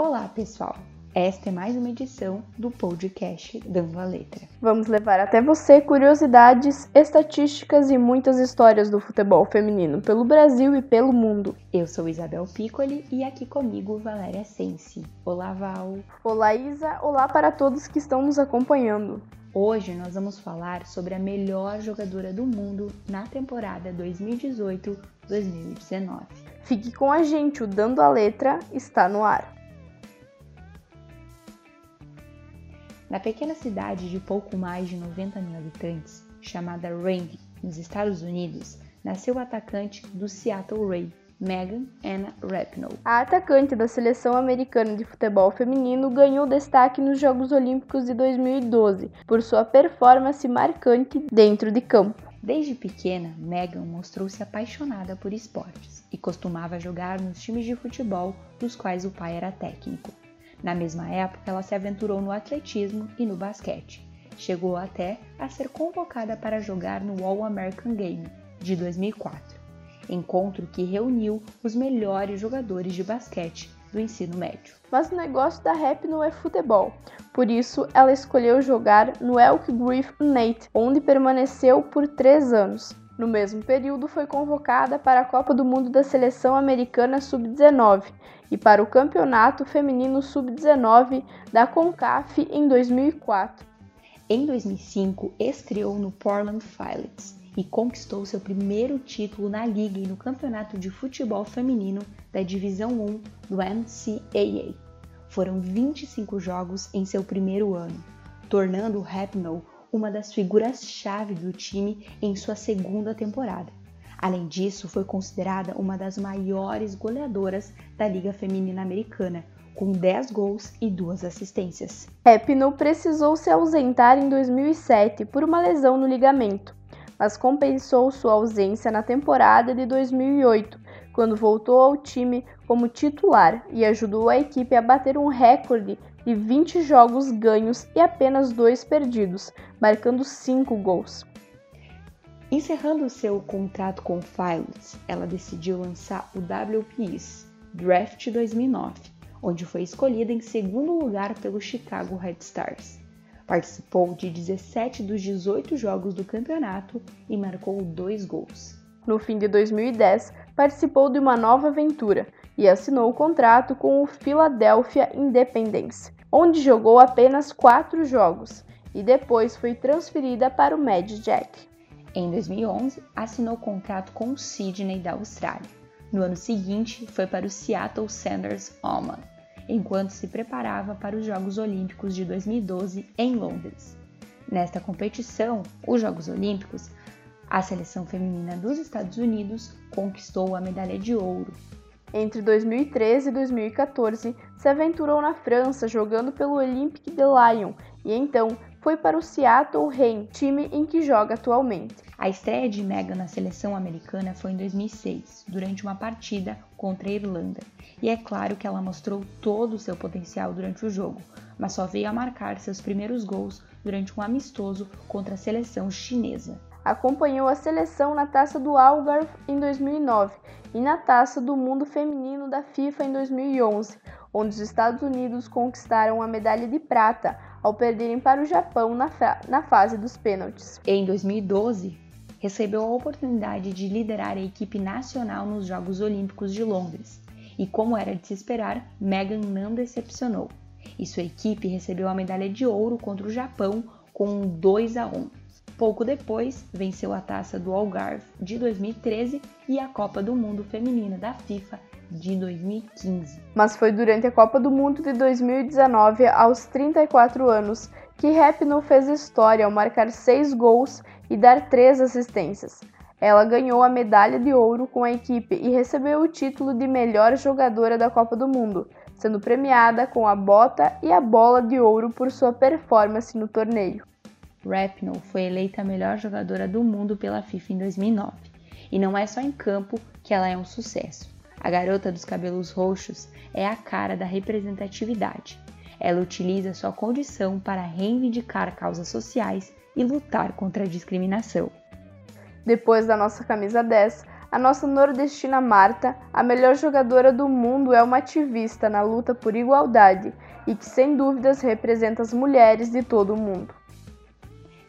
Olá, pessoal! Esta é mais uma edição do podcast Dando a Letra. Vamos levar até você curiosidades, estatísticas e muitas histórias do futebol feminino pelo Brasil e pelo mundo. Eu sou Isabel Piccoli e aqui comigo Valéria Sensi. Olá, Val! Olá, Isa! Olá para todos que estão nos acompanhando. Hoje nós vamos falar sobre a melhor jogadora do mundo na temporada 2018-2019. Fique com a gente, o Dando a Letra está no ar. Na pequena cidade de pouco mais de 90 mil habitantes, chamada Raleigh, nos Estados Unidos, nasceu o atacante do Seattle Ray, Megan Anna Rapinoe. A atacante da seleção americana de futebol feminino ganhou destaque nos Jogos Olímpicos de 2012 por sua performance marcante dentro de campo. Desde pequena, Megan mostrou-se apaixonada por esportes e costumava jogar nos times de futebol dos quais o pai era técnico. Na mesma época, ela se aventurou no atletismo e no basquete. Chegou até a ser convocada para jogar no All American Game de 2004, encontro que reuniu os melhores jogadores de basquete do ensino médio. Mas o negócio da rap não é futebol, por isso ela escolheu jogar no Elk Grove Nate, onde permaneceu por três anos. No mesmo período, foi convocada para a Copa do Mundo da Seleção Americana Sub-19 e para o Campeonato Feminino Sub-19 da CONCAF em 2004. Em 2005, estreou no Portland Pilots e conquistou seu primeiro título na liga e no Campeonato de Futebol Feminino da Divisão 1 do NCAA. Foram 25 jogos em seu primeiro ano, tornando o Rapinoe uma das figuras-chave do time em sua segunda temporada. Além disso, foi considerada uma das maiores goleadoras da Liga Feminina Americana, com 10 gols e 2 assistências. Rapinoe precisou se ausentar em 2007 por uma lesão no ligamento, mas compensou sua ausência na temporada de 2008, quando voltou ao time como titular e ajudou a equipe a bater um recorde de 20 jogos ganhos e apenas 2 perdidos, marcando 5 gols. Encerrando seu contrato com o Pilots, ela decidiu lançar o WPS Draft 2009, onde foi escolhida em segundo lugar pelo Chicago Red Stars. Participou de 17 dos 18 jogos do campeonato e marcou dois gols. No fim de 2010, participou de uma nova aventura e assinou o contrato com o Philadelphia Independence, onde jogou apenas quatro jogos e depois foi transferida para o Mad Jack. Em 2011, assinou contrato com o Sydney da Austrália. No ano seguinte, foi para o Seattle Sanders Oman, enquanto se preparava para os Jogos Olímpicos de 2012 em Londres. Nesta competição, os Jogos Olímpicos, a seleção feminina dos Estados Unidos conquistou a medalha de ouro, entre 2013 e 2014, se aventurou na França jogando pelo Olympique de Lyon e então foi para o Seattle Reign, time em que joga atualmente. A estreia de Megan na seleção americana foi em 2006, durante uma partida contra a Irlanda. E é claro que ela mostrou todo o seu potencial durante o jogo, mas só veio a marcar seus primeiros gols durante um amistoso contra a seleção chinesa. Acompanhou a seleção na Taça do Algarve em 2009 e na Taça do Mundo Feminino da FIFA em 2011, onde os Estados Unidos conquistaram a medalha de prata ao perderem para o Japão na, na fase dos pênaltis. Em 2012, recebeu a oportunidade de liderar a equipe nacional nos Jogos Olímpicos de Londres. E como era de se esperar, Megan não decepcionou. E sua equipe recebeu a medalha de ouro contra o Japão com um 2 a 1. Pouco depois, venceu a taça do Algarve de 2013 e a Copa do Mundo Feminina da FIFA de 2015. Mas foi durante a Copa do Mundo de 2019, aos 34 anos, que Rapinoe fez história ao marcar 6 gols e dar 3 assistências. Ela ganhou a medalha de ouro com a equipe e recebeu o título de melhor jogadora da Copa do Mundo, sendo premiada com a bota e a bola de ouro por sua performance no torneio. Rapinoe foi eleita a melhor jogadora do mundo pela FIFA em 2009. E não é só em campo que ela é um sucesso. A garota dos cabelos roxos é a cara da representatividade. Ela utiliza sua condição para reivindicar causas sociais e lutar contra a discriminação. Depois da nossa camisa 10, A nossa nordestina Marta, a melhor jogadora do mundo, é uma ativista na luta por igualdade e que sem dúvidas representa as mulheres de todo o mundo.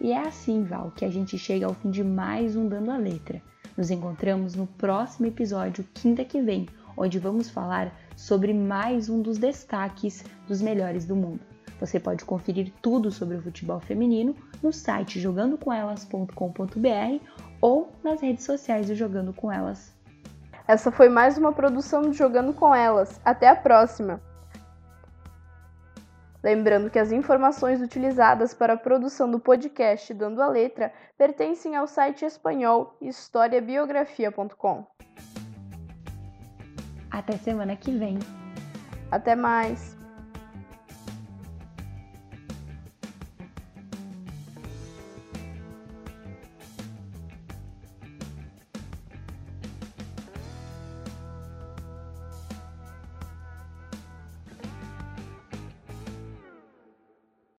E é assim, Val, que a gente chega ao fim de mais um Dando a Letra. Nos encontramos no próximo episódio, quinta que vem, onde vamos falar sobre mais um dos destaques dos melhores do mundo. Você pode conferir tudo sobre o futebol feminino no site jogandocomelas.com.br ou nas redes sociais do Jogando com Elas. Essa foi mais uma produção do Jogando com Elas. Até a próxima! Lembrando que as informações utilizadas para a produção do podcast Dando a Letra pertencem ao site espanhol historiabiografia.com. Até semana que vem. Até mais!